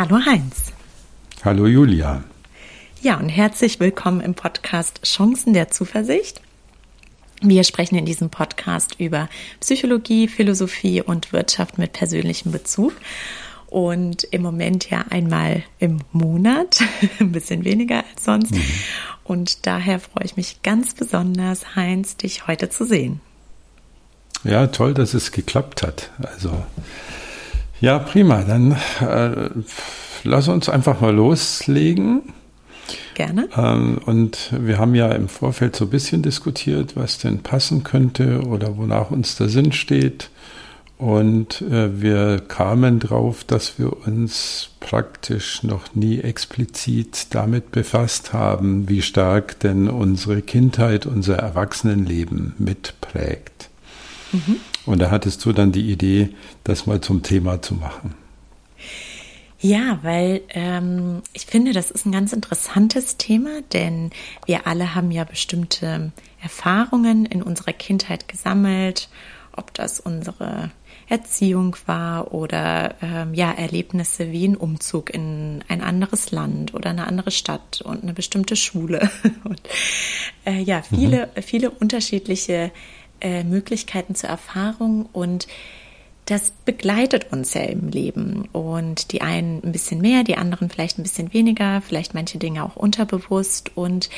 Hallo Heinz. Hallo Julia. Ja, und herzlich willkommen im Podcast Chancen der Zuversicht. Wir sprechen in diesem Podcast über Psychologie, Philosophie und Wirtschaft mit persönlichem Bezug. Und im Moment ja einmal im Monat, ein bisschen weniger als sonst. Mhm. Und daher freue ich mich ganz besonders, Heinz, dich heute zu sehen. Ja, toll, dass es geklappt hat. Also, ja, prima. Dann äh, lass uns einfach mal loslegen. Gerne. Ähm, und wir haben ja im Vorfeld so ein bisschen diskutiert, was denn passen könnte oder wonach uns der Sinn steht. Und äh, wir kamen drauf, dass wir uns praktisch noch nie explizit damit befasst haben, wie stark denn unsere Kindheit, unser Erwachsenenleben mitprägt. Mhm. Und da hattest du dann die Idee, das mal zum Thema zu machen. Ja, weil ähm, ich finde, das ist ein ganz interessantes Thema, denn wir alle haben ja bestimmte Erfahrungen in unserer Kindheit gesammelt, ob das unsere Erziehung war oder ähm, ja Erlebnisse wie ein Umzug in ein anderes Land oder eine andere Stadt und eine bestimmte Schule und äh, ja viele mhm. viele unterschiedliche äh, Möglichkeiten zur Erfahrung und das begleitet uns ja im Leben. Und die einen ein bisschen mehr, die anderen vielleicht ein bisschen weniger, vielleicht manche Dinge auch unterbewusst. Und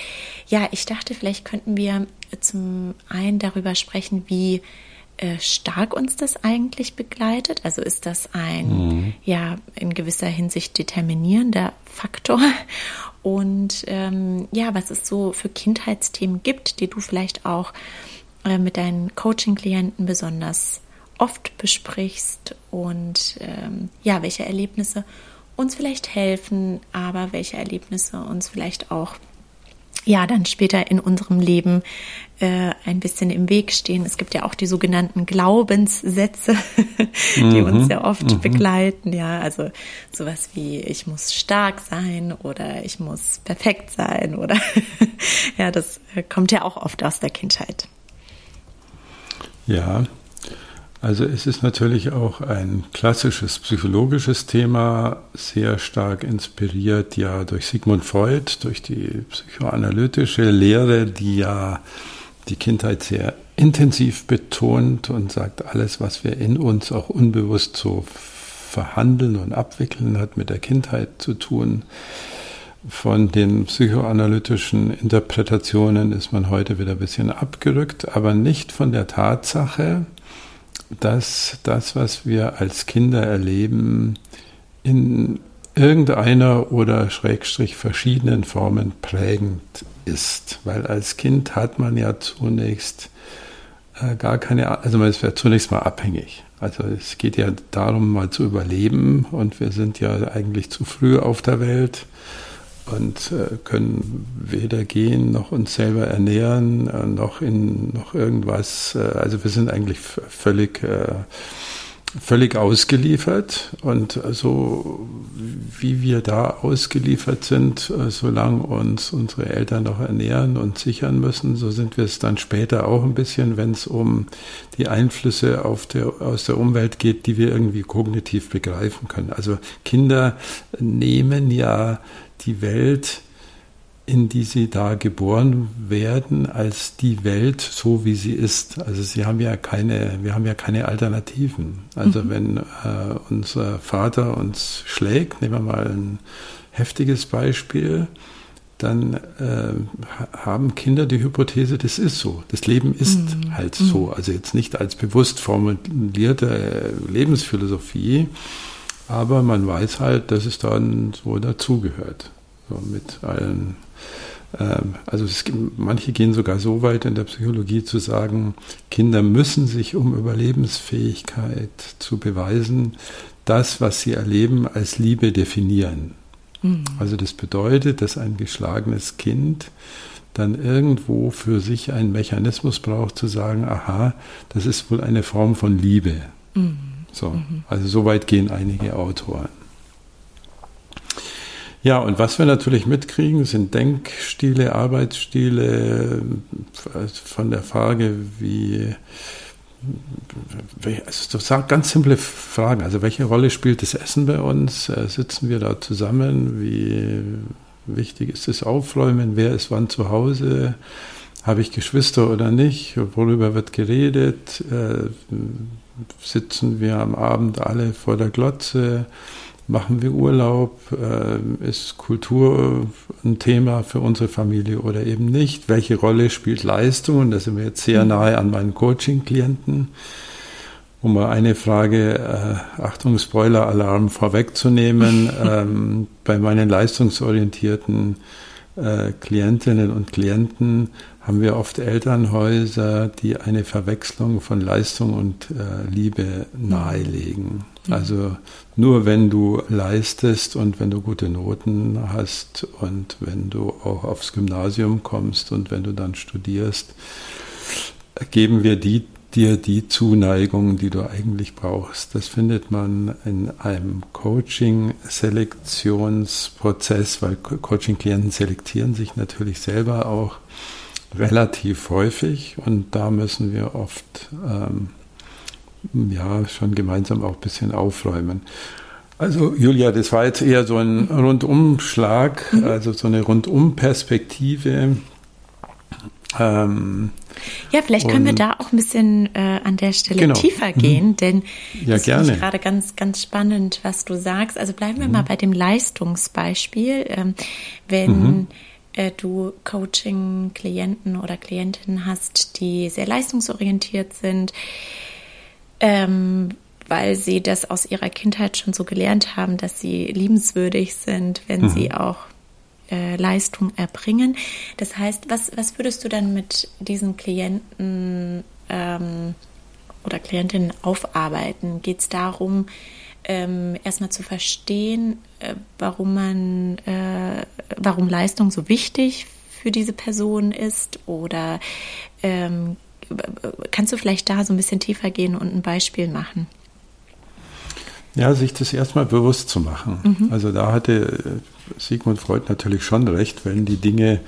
ja, ich dachte, vielleicht könnten wir zum einen darüber sprechen, wie äh, stark uns das eigentlich begleitet. Also ist das ein, mhm. ja, in gewisser Hinsicht determinierender Faktor. Und ähm, ja, was es so für Kindheitsthemen gibt, die du vielleicht auch äh, mit deinen Coaching-Klienten besonders oft besprichst und ähm, ja, welche Erlebnisse uns vielleicht helfen, aber welche Erlebnisse uns vielleicht auch ja dann später in unserem Leben äh, ein bisschen im Weg stehen. Es gibt ja auch die sogenannten Glaubenssätze, die mhm, uns ja oft mhm. begleiten. Ja, also sowas wie ich muss stark sein oder ich muss perfekt sein oder ja, das äh, kommt ja auch oft aus der Kindheit. Ja, also es ist natürlich auch ein klassisches psychologisches Thema, sehr stark inspiriert ja durch Sigmund Freud, durch die psychoanalytische Lehre, die ja die Kindheit sehr intensiv betont und sagt, alles, was wir in uns auch unbewusst so verhandeln und abwickeln, hat mit der Kindheit zu tun. Von den psychoanalytischen Interpretationen ist man heute wieder ein bisschen abgerückt, aber nicht von der Tatsache, dass das, was wir als Kinder erleben, in irgendeiner oder schrägstrich verschiedenen Formen prägend ist. Weil als Kind hat man ja zunächst äh, gar keine, also man ist ja zunächst mal abhängig. Also es geht ja darum, mal zu überleben und wir sind ja eigentlich zu früh auf der Welt und äh, können weder gehen noch uns selber ernähren, äh, noch in noch irgendwas. Äh, also wir sind eigentlich völlig völlig ausgeliefert und so wie wir da ausgeliefert sind, solange uns unsere Eltern noch ernähren und sichern müssen, so sind wir es dann später auch ein bisschen, wenn es um die Einflüsse auf der, aus der Umwelt geht, die wir irgendwie kognitiv begreifen können. Also Kinder nehmen ja die Welt, in die sie da geboren werden, als die Welt so wie sie ist. Also sie haben ja keine, wir haben ja keine Alternativen. Also mhm. wenn äh, unser Vater uns schlägt, nehmen wir mal ein heftiges Beispiel, dann äh, haben Kinder die Hypothese, das ist so. Das Leben ist mhm. halt so. Mhm. Also jetzt nicht als bewusst formulierte Lebensphilosophie, aber man weiß halt, dass es dann so dazugehört. So mit allen. Ähm, also es, manche gehen sogar so weit in der Psychologie zu sagen, Kinder müssen sich, um Überlebensfähigkeit zu beweisen, das, was sie erleben, als Liebe definieren. Mhm. Also das bedeutet, dass ein geschlagenes Kind dann irgendwo für sich einen Mechanismus braucht, zu sagen, aha, das ist wohl eine Form von Liebe. Mhm. So, mhm. also so weit gehen einige Autoren. Ja, und was wir natürlich mitkriegen, sind Denkstile, Arbeitsstile, von der Frage, wie, also ganz simple Fragen. Also welche Rolle spielt das Essen bei uns? Äh, sitzen wir da zusammen? Wie wichtig ist das Aufräumen? Wer ist wann zu Hause? Habe ich Geschwister oder nicht? Worüber wird geredet? Äh, sitzen wir am Abend alle vor der Glotze? Machen wir Urlaub? Äh, ist Kultur ein Thema für unsere Familie oder eben nicht? Welche Rolle spielt Leistung? Und da sind wir jetzt sehr mhm. nahe an meinen Coaching-Klienten. Um mal eine Frage, äh, Achtung, Spoiler-Alarm vorwegzunehmen, ähm, bei meinen leistungsorientierten äh, Klientinnen und Klienten haben wir oft Elternhäuser, die eine Verwechslung von Leistung und äh, Liebe nahelegen. Mhm. Also nur wenn du leistest und wenn du gute Noten hast und wenn du auch aufs Gymnasium kommst und wenn du dann studierst, geben wir die, dir die Zuneigung, die du eigentlich brauchst. Das findet man in einem Coaching-Selektionsprozess, weil Coaching-Klienten selektieren sich natürlich selber auch relativ häufig und da müssen wir oft ähm, ja schon gemeinsam auch ein bisschen aufräumen. Also Julia, das war jetzt eher so ein Rundumschlag, mhm. also so eine Rundumperspektive. Ähm, ja, vielleicht können wir da auch ein bisschen äh, an der Stelle genau. tiefer mhm. gehen, mhm. denn ja, das finde ich gerade ganz, ganz spannend, was du sagst. Also bleiben wir mhm. mal bei dem Leistungsbeispiel. Ähm, wenn mhm äh, du Coaching-Klienten oder Klientinnen hast, die sehr leistungsorientiert sind, ähm, weil sie das aus ihrer Kindheit schon so gelernt haben, dass sie liebenswürdig sind, wenn mhm. sie auch äh, Leistung erbringen. Das heißt, was, was würdest du dann mit diesen Klienten ähm, oder Klientinnen aufarbeiten? Geht es darum, ähm, erstmal zu verstehen, äh, warum man, äh, warum Leistung so wichtig für diese Person ist oder ähm, kannst du vielleicht da so ein bisschen tiefer gehen und ein Beispiel machen? Ja, sich das erstmal bewusst zu machen. Mhm. Also da hatte Sigmund Freud natürlich schon recht, wenn die Dinge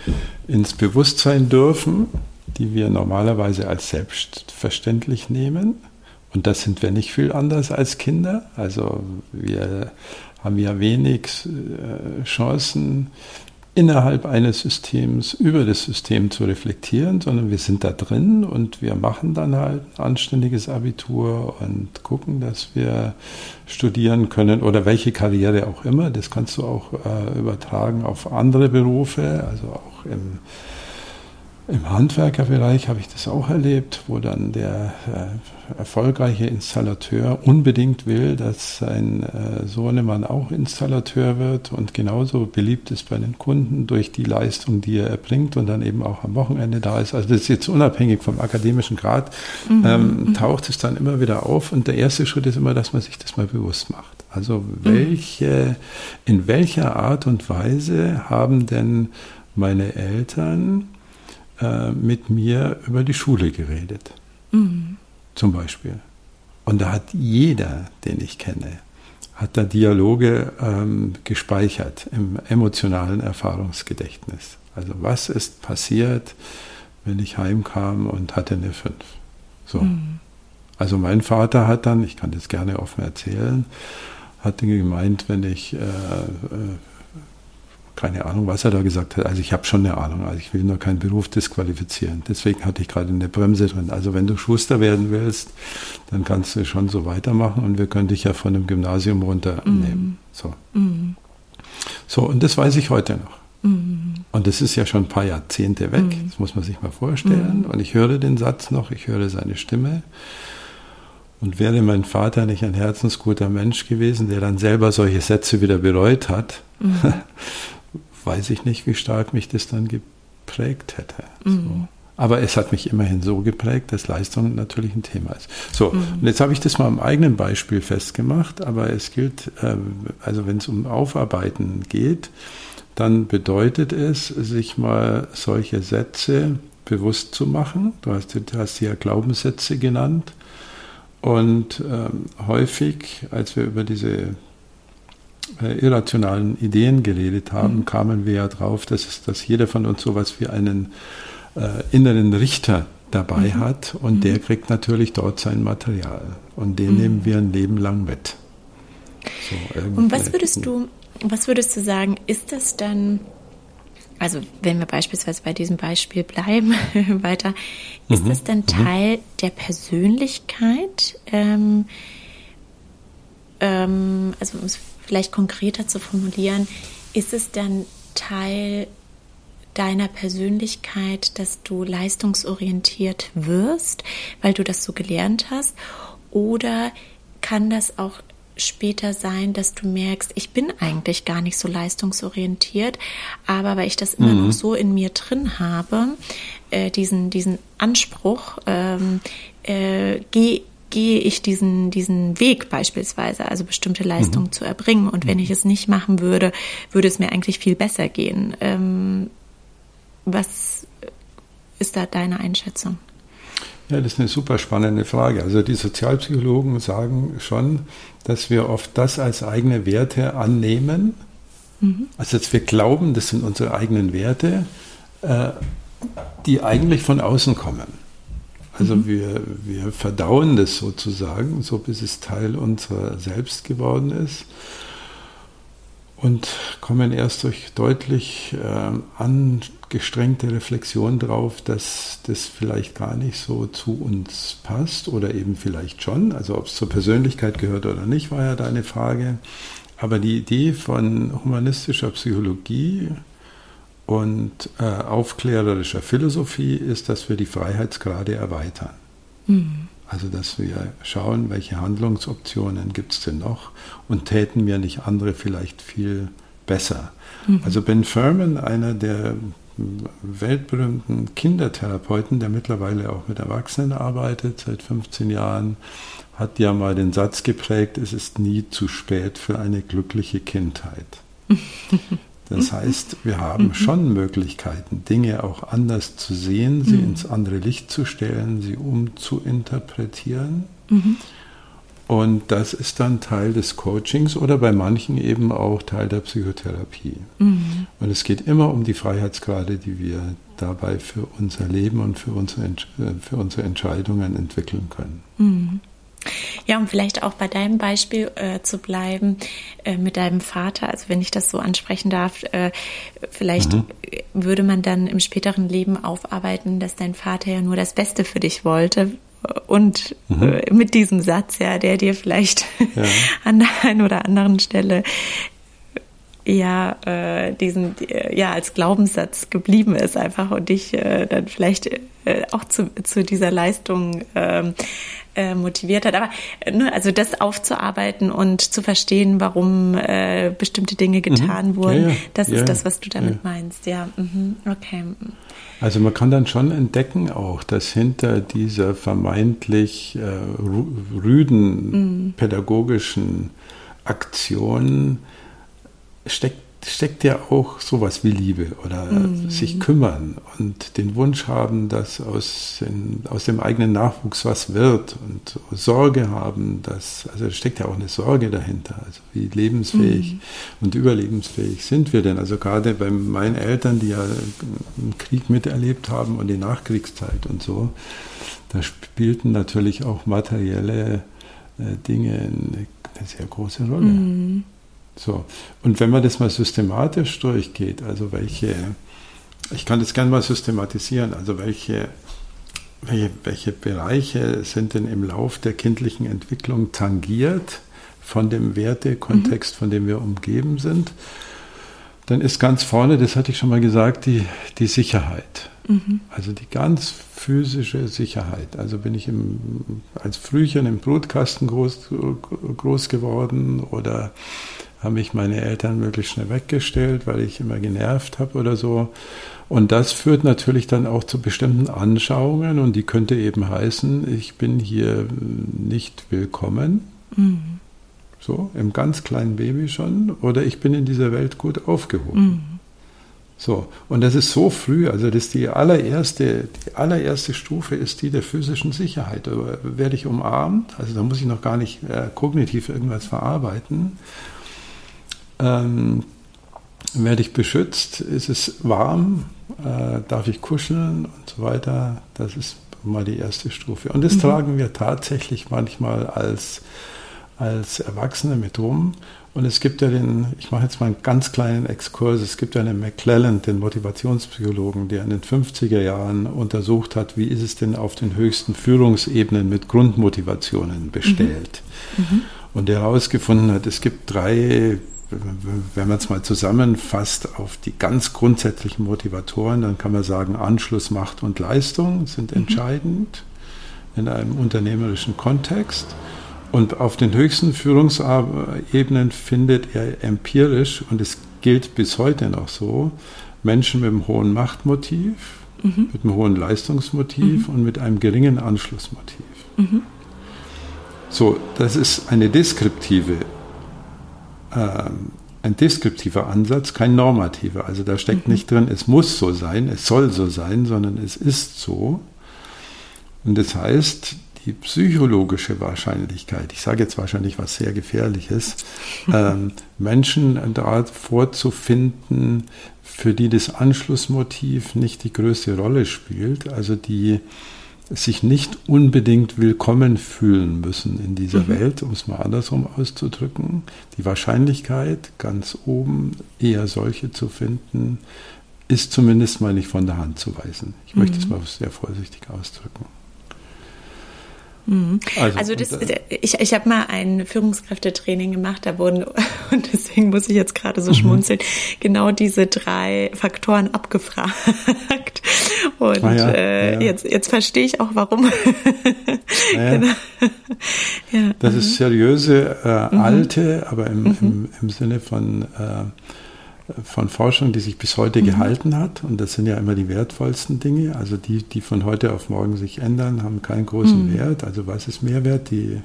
ins Bewusstsein dürfen, die wir normalerweise als selbstverständlich nehmen, und das sind wir nicht viel anders als Kinder. Also wir haben ja wenig äh, Chancen, innerhalb eines Systems über das System zu reflektieren, sondern wir sind da drin und wir machen dann halt ein anständiges Abitur und gucken, dass wir studieren können oder welche Karriere auch immer. Das kannst du auch äh, übertragen auf andere Berufe, also auch im im Handwerkerbereich habe ich das auch erlebt, wo dann der äh, erfolgreiche Installateur unbedingt will, dass sein äh, Sohnemann auch Installateur wird und genauso beliebt ist bei den Kunden durch die Leistung, die er erbringt und dann eben auch am Wochenende da ist. Also das ist jetzt unabhängig vom akademischen Grad, mhm. ähm, mhm. taucht es dann immer wieder auf und der erste Schritt ist immer, dass man sich das mal bewusst macht. Also welche, in welcher Art und Weise haben denn meine Eltern äh, mit mir über die Schule geredet. Mhm. Zum Beispiel. Und da hat jeder, den ich kenne, hat da Dialoge ähm, gespeichert im emotionalen Erfahrungsgedächtnis. Also was ist passiert, wenn ich heimkam und hatte eine 5? So. Mhm. Also mein Vater hat dann, ich kann das gerne offen erzählen, hatte gemeint, wenn ich äh, äh, keine Ahnung, was er da gesagt hat. Also ich habe schon eine Ahnung. Also ich will nur keinen Beruf disqualifizieren. Deswegen hatte ich gerade eine Bremse drin. Also wenn du Schuster werden willst, dann kannst du schon so weitermachen und wir können dich ja von dem Gymnasium runternehmen. Mm. So. Mm. so, und das weiß ich heute noch. Mm. Und das ist ja schon ein paar Jahrzehnte weg. Mm. Das muss man sich mal vorstellen. Mm. Und ich höre den Satz noch, ich höre seine Stimme. Und wäre mein Vater nicht ein herzensguter Mensch gewesen, der dann selber solche Sätze wieder bereut hat, mhm. weiß ich nicht, wie stark mich das dann geprägt hätte. Mhm. So. Aber es hat mich immerhin so geprägt, dass Leistung natürlich ein Thema ist. So, mhm. und jetzt habe ich das mal am eigenen Beispiel festgemacht, aber es gilt, äh, also wenn es um Aufarbeiten geht, dann bedeutet es, sich mal solche Sätze bewusst zu machen. Du hast, du hast ja Glaubenssätze genannt. Und ähm, häufig, als wir über diese äh, irrationalen Ideen geredet haben, mhm. kamen wir ja drauf, dass, dass jeder von uns sowas wie einen äh, inneren Richter dabei mhm. hat und mhm. der kriegt natürlich dort sein Material und den mhm. nehmen wir ein Leben lang mit. So, und was würdest du, was würdest du sagen, ist das dann, also wenn wir beispielsweise bei diesem Beispiel bleiben weiter, ist mhm. das dann mhm. Teil der Persönlichkeit? Ähm, ähm, also um es vielleicht konkreter zu formulieren, ist es dann Teil deiner Persönlichkeit, dass du leistungsorientiert wirst, weil du das so gelernt hast? Oder kann das auch später sein, dass du merkst, ich bin eigentlich gar nicht so leistungsorientiert, aber weil ich das immer mhm. noch so in mir drin habe, äh, diesen, diesen Anspruch, ähm, äh, gehe gehe ich diesen, diesen Weg beispielsweise, also bestimmte Leistungen mhm. zu erbringen. Und wenn ich es nicht machen würde, würde es mir eigentlich viel besser gehen. Ähm, was ist da deine Einschätzung? Ja, das ist eine super spannende Frage. Also die Sozialpsychologen sagen schon, dass wir oft das als eigene Werte annehmen. Mhm. Also dass wir glauben, das sind unsere eigenen Werte, äh, die eigentlich von außen kommen. Also mhm. wir, wir verdauen das sozusagen, so bis es Teil unserer selbst geworden ist und kommen erst durch deutlich äh, angestrengte Reflexion drauf, dass das vielleicht gar nicht so zu uns passt oder eben vielleicht schon. Also ob es zur Persönlichkeit gehört oder nicht, war ja deine Frage. Aber die Idee von humanistischer Psychologie und äh, aufklärerischer Philosophie ist, dass wir die Freiheitsgrade erweitern. Mhm. Also dass wir schauen, welche Handlungsoptionen gibt es denn noch und täten wir nicht andere vielleicht viel besser. Mhm. Also Ben Furman, einer der weltberühmten Kindertherapeuten, der mittlerweile auch mit Erwachsenen arbeitet, seit 15 Jahren, hat ja mal den Satz geprägt, es ist nie zu spät für eine glückliche Kindheit. Das heißt, wir haben mhm. schon Möglichkeiten, Dinge auch anders zu sehen, sie mhm. ins andere Licht zu stellen, sie umzuinterpretieren. Mhm. Und das ist dann Teil des Coachings oder bei manchen eben auch Teil der Psychotherapie. Mhm. Und es geht immer um die Freiheitsgrade, die wir dabei für unser Leben und für unsere, für unsere Entscheidungen entwickeln können. Ja, um vielleicht auch bei deinem Beispiel äh, zu bleiben äh, mit deinem Vater, also wenn ich das so ansprechen darf, äh, vielleicht mhm. würde man dann im späteren Leben aufarbeiten, dass dein Vater ja nur das Beste für dich wollte. Und mhm. Äh, mit diesem Satz, ja, der dir vielleicht ja. an der einen oder anderen Stelle ja äh, diesen äh, ja als Glaubenssatz geblieben ist einfach und dich äh, dann vielleicht äh, auch zu, zu dieser Leistung ähm, äh, motiviert hat. Aber ne, also das aufzuarbeiten und zu verstehen, warum äh, bestimmte Dinge mhm. getan mhm. wurden, ja, ja. das ja, ist das, was du damit meinst. Ja, mhm. okay. Also man kann dann schon entdecken auch, dass hinter dieser vermeintlich äh, rüden mhm. pädagogischen Aktion steckt, steckt ja auch sowas wie Liebe oder mhm. sich kümmern und den Wunsch haben, dass aus, den, aus dem eigenen Nachwuchs was wird und Sorge haben, dass, also steckt ja auch eine Sorge dahinter, also wie lebensfähig mhm. und überlebensfähig sind wir denn? Also gerade bei meinen Eltern, die ja einen Krieg miterlebt haben und die Nachkriegszeit und so, da spielten natürlich auch materielle äh, Dinge eine, eine sehr große Rolle. Mhm. So, und wenn man das mal systematisch durchgeht, also welche, ich kann das gerne mal systematisieren, also welche, welche, welche Bereiche sind denn im Lauf der kindlichen Entwicklung tangiert von dem Wertekontext, mhm. von dem wir umgeben sind, dann ist ganz vorne, das hatte ich schon mal gesagt, die, die Sicherheit. Mhm. Also die ganz physische Sicherheit. Also bin ich im, als Frühchen im Brutkasten groß, groß geworden oder haben mich meine Eltern möglichst schnell weggestellt, weil ich immer genervt habe oder so. Und das führt natürlich dann auch zu bestimmten Anschauungen und die könnte eben heißen, ich bin hier nicht willkommen. Mhm. So, im ganz kleinen Baby schon. Oder ich bin in dieser Welt gut aufgehoben. Mhm. So, und das ist so früh, also das die allererste, die allererste Stufe ist die der physischen Sicherheit. Da werde ich umarmt, also da muss ich noch gar nicht äh, kognitiv irgendwas verarbeiten ähm, werde ich beschützt, ist es warm, äh, darf ich kuscheln und so weiter. Das ist mal die erste Stufe. Und das mhm. tragen wir tatsächlich manchmal als, als Erwachsene mit rum. Und es gibt ja den, ich mache jetzt mal einen ganz kleinen Exkurs, es gibt ja einen McClellan, den Motivationspsychologen, der in den 50er Jahren untersucht hat, wie ist es denn auf den höchsten Führungsebenen mit Grundmotivationen bestellt. Mhm. Mhm. Und der herausgefunden hat, es gibt drei, wenn man es mal zusammenfasst, auf die ganz grundsätzlichen Motivatoren, dann kann man sagen, Anschluss, Macht und Leistung sind mhm. entscheidend in einem unternehmerischen Kontext. Und auf den höchsten Führungsebenen findet er empirisch, und es gilt bis heute noch so, Menschen mit einem hohen Machtmotiv, mhm. mit einem hohen Leistungsmotiv mhm. und mit einem geringen Anschlussmotiv. Mhm. So, das ist eine deskriptive, ein deskriptiver Ansatz, kein normativer. Also da steckt mhm. nicht drin, es muss so sein, es soll so sein, sondern es ist so. Und das heißt, die psychologische Wahrscheinlichkeit, ich sage jetzt wahrscheinlich was sehr Gefährliches, ähm, Menschen da vorzufinden, für die das Anschlussmotiv nicht die größte Rolle spielt, also die sich nicht unbedingt willkommen fühlen müssen in dieser mhm. Welt, um es mal andersrum auszudrücken. Die Wahrscheinlichkeit, ganz oben eher solche zu finden, ist zumindest mal nicht von der Hand zu weisen. Ich mhm. möchte es mal sehr vorsichtig ausdrücken. Mhm. Also, also das, äh, ich, ich habe mal ein Führungskräftetraining gemacht, da wurden, und deswegen muss ich jetzt gerade so mhm. schmunzeln, genau diese drei Faktoren abgefragt. Und ah ja, äh, ja. Jetzt, jetzt verstehe ich auch warum. Ja. genau. das ist seriöse, äh, mhm. alte, aber im, mhm. im, im Sinne von äh, von Forschung, die sich bis heute mhm. gehalten hat. Und das sind ja immer die wertvollsten Dinge. Also die, die von heute auf morgen sich ändern, haben keinen großen mhm. Wert. Also was ist Mehrwert? Die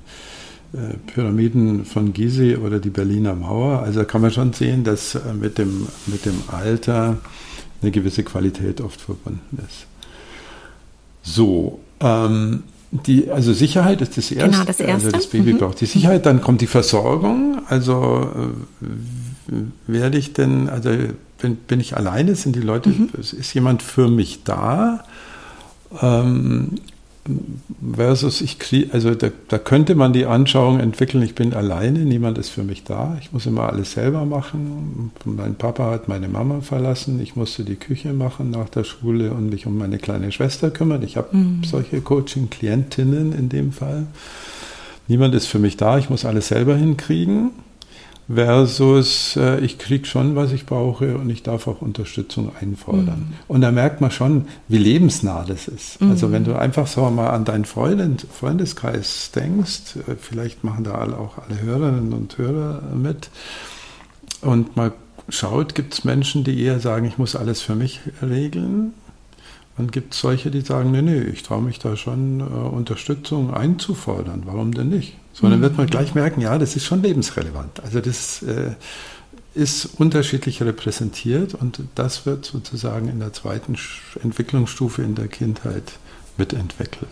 äh, Pyramiden von Gizeh oder die Berliner Mauer. Also da kann man schon sehen, dass äh, mit, dem, mit dem Alter eine gewisse Qualität oft verbunden ist. So, ähm, die, also Sicherheit ist das erste. Genau, das erste. Also das Baby mhm. braucht die Sicherheit, dann kommt die Versorgung. Also äh, werde ich denn, also bin, bin ich alleine, sind die Leute, mhm. ist jemand für mich da? Ähm, versus ich kriege, also da, da, könnte man die Anschauung entwickeln, ich bin alleine, niemand ist für mich da, ich muss immer alles selber machen. Mein Papa hat meine Mama verlassen, ich musste die Küche machen nach der Schule und mich um meine kleine Schwester kümmern. Ich habe mhm. solche Coaching-Klientinnen in dem Fall. Niemand ist für mich da, ich muss alles selber hinkriegen versus äh, ich kriege schon, was ich brauche und ich darf auch Unterstützung einfordern. Mhm. Und da merkt man schon, wie lebensnah das ist. Mhm. Also wenn du einfach so mal an deinen Freund, Freundeskreis denkst, äh, vielleicht machen da alle, auch alle Hörerinnen und Hörer mit und mal schaut, gibt es Menschen, die eher sagen, ich muss alles für mich regeln dann gibt es solche, die sagen, nee, nee, ich traue mich da schon äh, Unterstützung einzufordern. Warum denn nicht? Sondern mhm. wird man gleich merken, ja, das ist schon lebensrelevant. Also das äh, ist unterschiedlich repräsentiert und das wird sozusagen in der zweiten Entwicklungsstufe in der Kindheit mitentwickelt.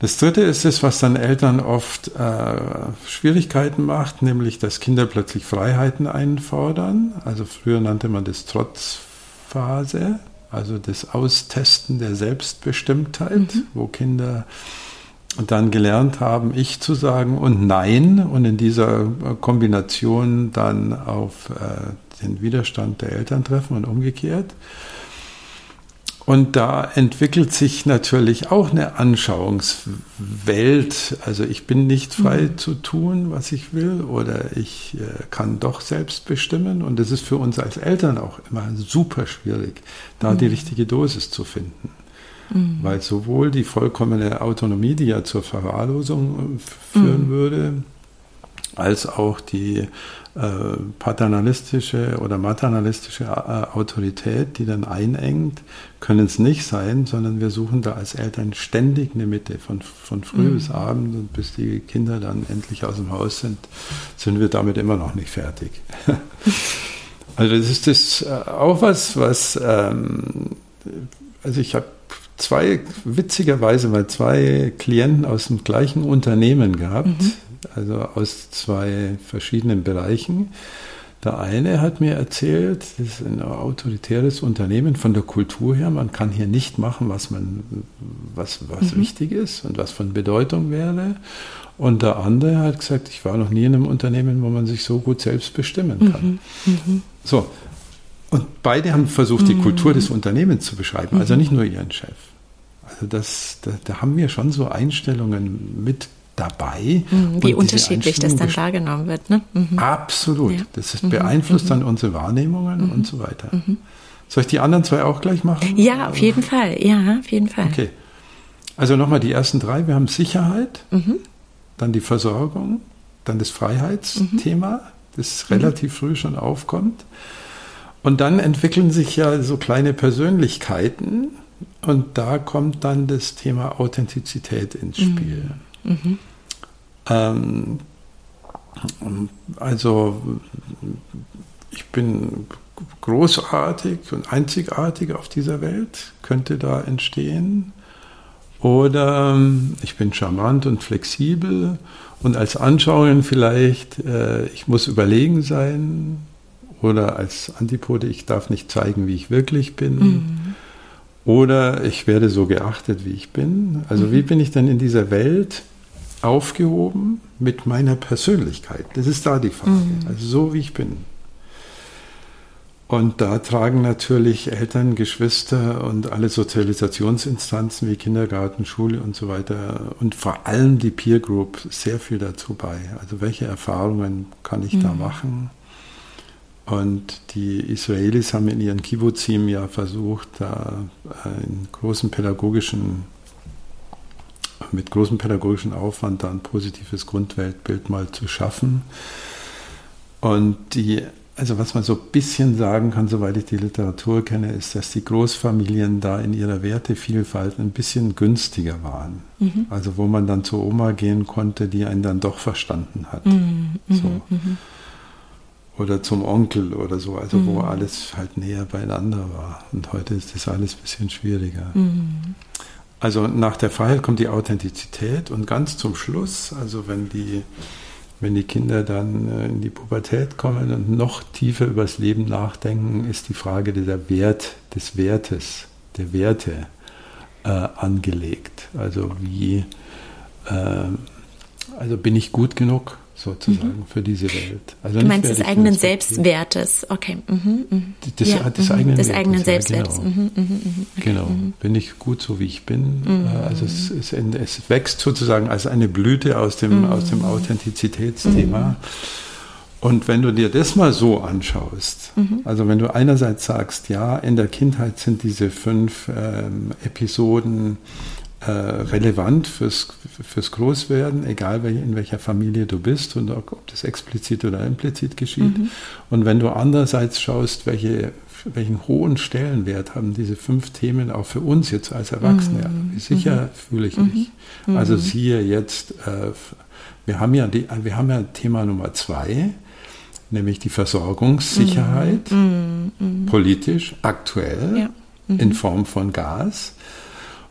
Das dritte ist es, was dann Eltern oft äh, Schwierigkeiten macht, nämlich dass Kinder plötzlich Freiheiten einfordern. Also früher nannte man das Trotzphase also das Austesten der Selbstbestimmtheit, mhm. wo Kinder dann gelernt haben, ich zu sagen und nein und in dieser Kombination dann auf äh, den Widerstand der Eltern treffen und umgekehrt. Und da entwickelt sich natürlich auch eine Anschauungswelt. Also ich bin nicht frei mhm. zu tun, was ich will, oder ich äh, kann doch selbst bestimmen. Und es ist für uns als Eltern auch immer super schwierig, da mhm. die richtige Dosis zu finden. Mhm. Weil sowohl die vollkommene Autonomie, die ja zur Verwahrlosung äh, führen mhm. würde, als auch die paternalistische oder maternalistische äh, Autorität, die dann einengt, können es nicht sein, sondern wir suchen da als Eltern ständig eine Mitte. Von, von früh mhm. bis abend und bis die Kinder dann endlich aus dem Haus sind, sind wir damit immer noch nicht fertig. also das ist das äh, auch was, was, ähm, also ich habe zwei, witzigerweise mal zwei Klienten aus dem gleichen Unternehmen gehabt. Mhm also aus zwei verschiedenen Bereichen. Der eine hat mir erzählt, das ist ein autoritäres Unternehmen von der Kultur her, man kann hier nicht machen, was man, was, was mhm. wichtig ist und was von Bedeutung wäre. Und der andere hat gesagt, ich war noch nie in einem Unternehmen, wo man sich so gut selbst bestimmen kann. Mhm. Mhm. So. Und beide haben versucht, die Kultur des Unternehmens zu beschreiben, also nicht nur ihren Chef. Also das, da, da haben wir schon so Einstellungen mit dabei. Mhm, wie unterschiedlich das dann wahrgenommen wird. Ne? Mhm. Absolut. Ja. Das ist, mhm. beeinflusst mhm. dann unsere Wahrnehmungen mhm. und so weiter. Mhm. Soll ich die anderen zwei auch gleich machen? Ja, auf jeden Fall. Ja, auf jeden Fall. Okay. Also nochmal die ersten drei. Wir haben Sicherheit, dann die Versorgung, dann das Freiheitsthema, das relativ früh schon aufkommt. Und dann entwickeln sich ja so kleine Persönlichkeiten und da kommt dann das Thema Authentizität ins Spiel. Mhm. Ähm, also ich bin großartig und einzigartig auf dieser Welt, könnte da entstehen. Oder ähm, ich bin charmant und flexibel und als Anschauung vielleicht, äh, ich muss überlegen sein. Oder als Antipode, ich darf nicht zeigen, wie ich wirklich bin. Mhm. Oder ich werde so geachtet, wie ich bin. Also mhm. wie bin ich denn in dieser Welt? Aufgehoben mit meiner Persönlichkeit? Das ist da die Frage. Mhm. Also so wie ich bin. Und da tragen natürlich Eltern, Geschwister und alle Sozialisationsinstanzen wie Kindergarten, Schule und so weiter und vor allem die Peer Group sehr viel dazu bei. Also welche Erfahrungen kann ich mhm. da machen? Und die Israelis haben in ihren Kibbutzim ja versucht, da einen großen pädagogischen mit großem pädagogischen Aufwand da ein positives Grundweltbild mal zu schaffen. Und die, also was man so ein bisschen sagen kann, soweit ich die Literatur kenne, ist, dass die Großfamilien da in ihrer Wertevielfalt ein bisschen günstiger waren. Mhm. Also wo man dann zur Oma gehen konnte, die einen dann doch verstanden hat. Mhm. mhm so. Mhm. Oder zum Onkel oder so, also wo mhm. alles halt näher beieinander war. Und heute ist das alles ein bisschen schwieriger. Also nach der Freiheit kommt die Authentizität und ganz zum Schluss, also wenn die, wenn die Kinder dann äh, in die Pubertät kommen und noch tiefer über das Leben nachdenken, ist die Frage dieser Wert, des Wertes, der Werte äh, angelegt. Also wie, äh, also bin ich gut genug? Sozusagen mhm. für diese Welt. Also du meinst des eigenen Selbstwertes, okay. Mhm, mh. Des, ja, des mhm. eigenen, des eigenen Selbstwertes. Ja, genau. Mhm, mhm, mhm, okay. genau. Bin ich gut so, wie ich bin? Also es, es, es, wächst sozusagen als eine Blüte aus dem, aus dem Authentizitätsthema. Und wenn du dir das mal so anschaust, also wenn du einerseits sagst, ja, in der Kindheit sind diese fünf ähm, Episoden äh, relevant fürs, fürs Großwerden, egal in welcher Familie du bist und ob das explizit oder implizit geschieht. Mhm. Und wenn du andererseits schaust, welche, welchen hohen Stellenwert haben diese fünf Themen auch für uns jetzt als Erwachsene, mhm. wie sicher mhm. fühle ich mich. Mhm. Also siehe jetzt, äh, wir, haben ja die, wir haben ja Thema Nummer zwei, nämlich die Versorgungssicherheit, mhm. Mhm. politisch, aktuell, ja. in Form von Gas.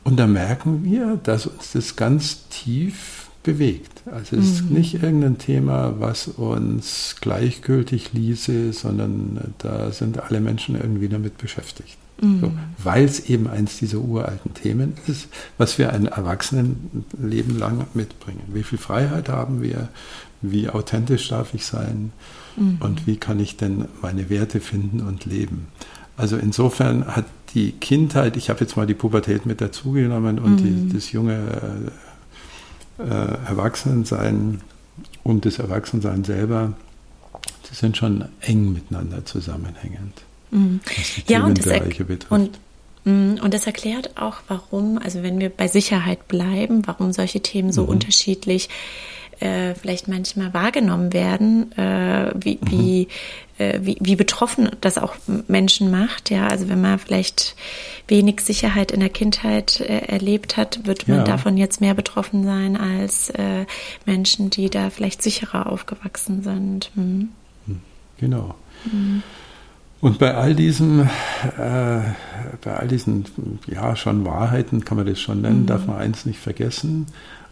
Und da merken wir, dass uns das ganz tief bewegt. Also es ist mhm. nicht irgendein Thema, was uns gleichgültig ließe, sondern da sind alle Menschen irgendwie damit beschäftigt. Mhm. So, Weil es eben eins dieser uralten Themen ist, was wir ein Erwachsenenleben lang mitbringen. Wie viel Freiheit haben wir? Wie authentisch darf ich sein? Mhm. Und wie kann ich denn meine Werte finden und leben? Also insofern hat die Kindheit, ich habe jetzt mal die Pubertät mit dazugenommen und mhm. die, das junge äh, Erwachsenensein und das Erwachsensein selber, die sind schon eng miteinander zusammenhängend. Mhm. ja, und das, und, mm, und das erklärt auch, warum, also wenn wir bei Sicherheit bleiben, warum solche Themen so mhm. unterschiedlich äh, vielleicht manchmal wahrgenommen werden, äh, wie, mhm. wie äh, wie, wie betroffen das auch Menschen macht. Ja, also wenn man vielleicht wenig Sicherheit in der Kindheit äh, erlebt hat, wird man ja. davon jetzt mehr betroffen sein als äh, Menschen, die da vielleicht sicherer aufgewachsen sind. Hm. Genau. Hm. Und bei all diesen, äh, bei all diesen, ja, schon Wahrheiten, kann man das schon nennen, mhm. darf man eins nicht vergessen.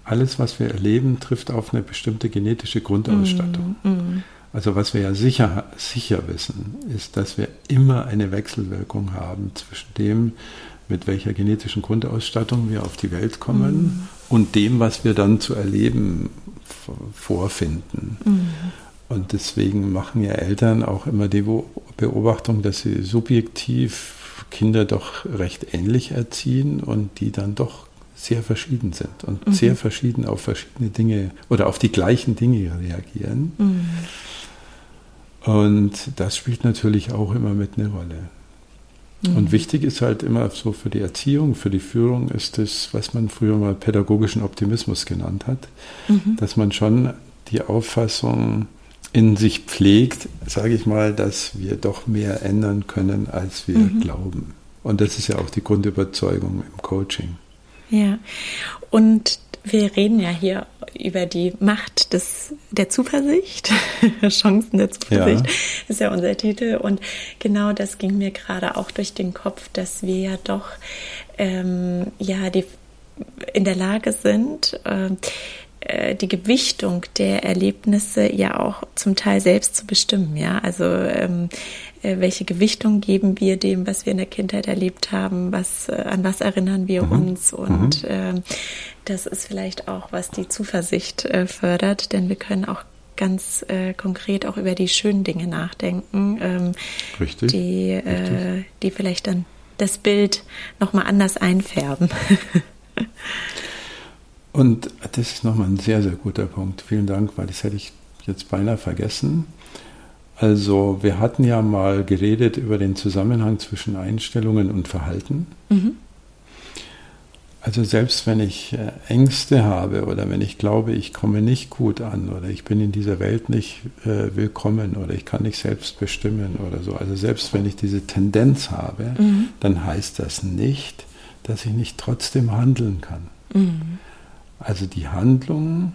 Alles, was wir erleben, trifft auf eine bestimmte genetische Grundausstattung. Mhm. Also was wir ja sicher, sicher wissen, ist, dass wir immer eine Wechselwirkung haben zwischen dem, mit welcher genetischen Grundausstattung wir auf die Welt kommen mhm. und dem, was wir dann zu erleben vorfinden. Mhm. Und deswegen machen ja Eltern auch immer die Beobachtung, dass sie subjektiv Kinder doch recht ähnlich erziehen und die dann doch sehr verschieden sind und mhm. sehr verschieden auf verschiedene Dinge oder auf die gleichen Dinge reagieren. Mhm. Und das spielt natürlich auch immer mit eine Rolle. Mhm. Und wichtig ist halt immer so für die Erziehung, für die Führung ist es, was man früher mal pädagogischen Optimismus genannt hat, mhm. dass man schon die Auffassung in sich pflegt, sage ich mal, dass wir doch mehr ändern können, als wir mhm. glauben. Und das ist ja auch die Grundüberzeugung im Coaching. Ja, und wir reden ja hier über die Macht des, der Zuversicht, Chancen der Zuversicht, ja. ist ja unser Titel. Und genau das ging mir gerade auch durch den Kopf, dass wir ja doch ähm, ja die in der Lage sind, äh, äh, die Gewichtung der Erlebnisse ja auch zum Teil selbst zu bestimmen. Ja, also ähm, äh, welche Gewichtung geben wir dem, was wir in der Kindheit erlebt haben, was äh, an was erinnern wir mhm. uns und mhm. äh, das ist vielleicht auch, was die Zuversicht äh, fördert, denn wir können auch ganz äh, konkret auch über die schönen Dinge nachdenken, ähm, Richtig. Die, Richtig. die vielleicht dann das Bild nochmal anders einfärben. Und das ist nochmal ein sehr, sehr guter Punkt. Vielen Dank, weil das hätte ich jetzt beinahe vergessen. Also wir hatten ja mal geredet über den Zusammenhang zwischen Einstellungen und Verhalten. Mhm. Also selbst wenn ich äh, Ängste habe oder wenn ich glaube, ich komme nicht gut an oder ich bin in dieser Welt nicht äh, willkommen oder ich kann nicht selbst bestimmen oder so, also selbst wenn ich diese Tendenz habe, mhm. dann heißt das nicht, dass ich nicht trotzdem handeln kann. Mhm. Also die Handlung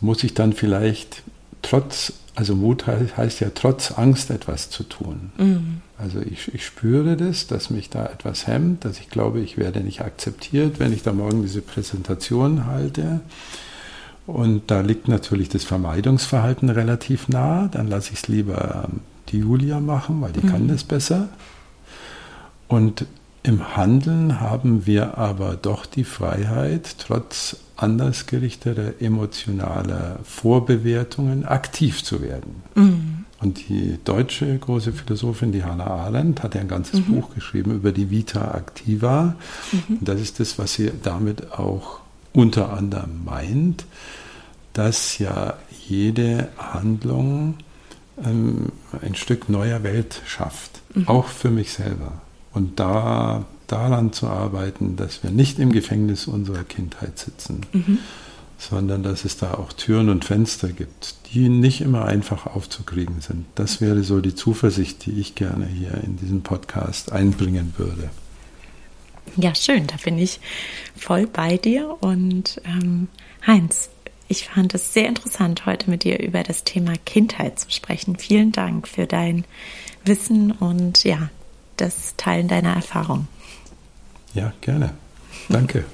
muss ich dann vielleicht trotz, also Mut heißt ja trotz Angst etwas zu tun. Mhm. Also ich, ich spüre das, dass mich da etwas hemmt, dass ich glaube, ich werde nicht akzeptiert, wenn ich da morgen diese Präsentation halte. Und da liegt natürlich das Vermeidungsverhalten relativ nah. Dann lasse ich es lieber die Julia machen, weil die mhm. kann das besser. Und im Handeln haben wir aber doch die Freiheit, trotz anders gerichteter emotionaler Vorbewertungen aktiv zu werden. Mhm. Und die deutsche große Philosophin, die Hannah Arendt, hat ja ein ganzes mhm. Buch geschrieben über die Vita Activa. Mhm. Und das ist das, was sie damit auch unter anderem meint, dass ja jede Handlung ähm, ein Stück neuer Welt schafft, mhm. auch für mich selber. Und da daran zu arbeiten, dass wir nicht im Gefängnis unserer Kindheit sitzen, mhm. sondern dass es da auch Türen und Fenster gibt, die nicht immer einfach aufzukriegen sind. Das wäre so die Zuversicht, die ich gerne hier in diesem Podcast einbringen würde. Ja, schön, da bin ich voll bei dir. Und ähm, Heinz, ich fand es sehr interessant, heute mit dir über das Thema Kindheit zu sprechen. Vielen Dank für dein Wissen und ja, das Teilen deiner Erfahrung. Ja, gerne. Danke.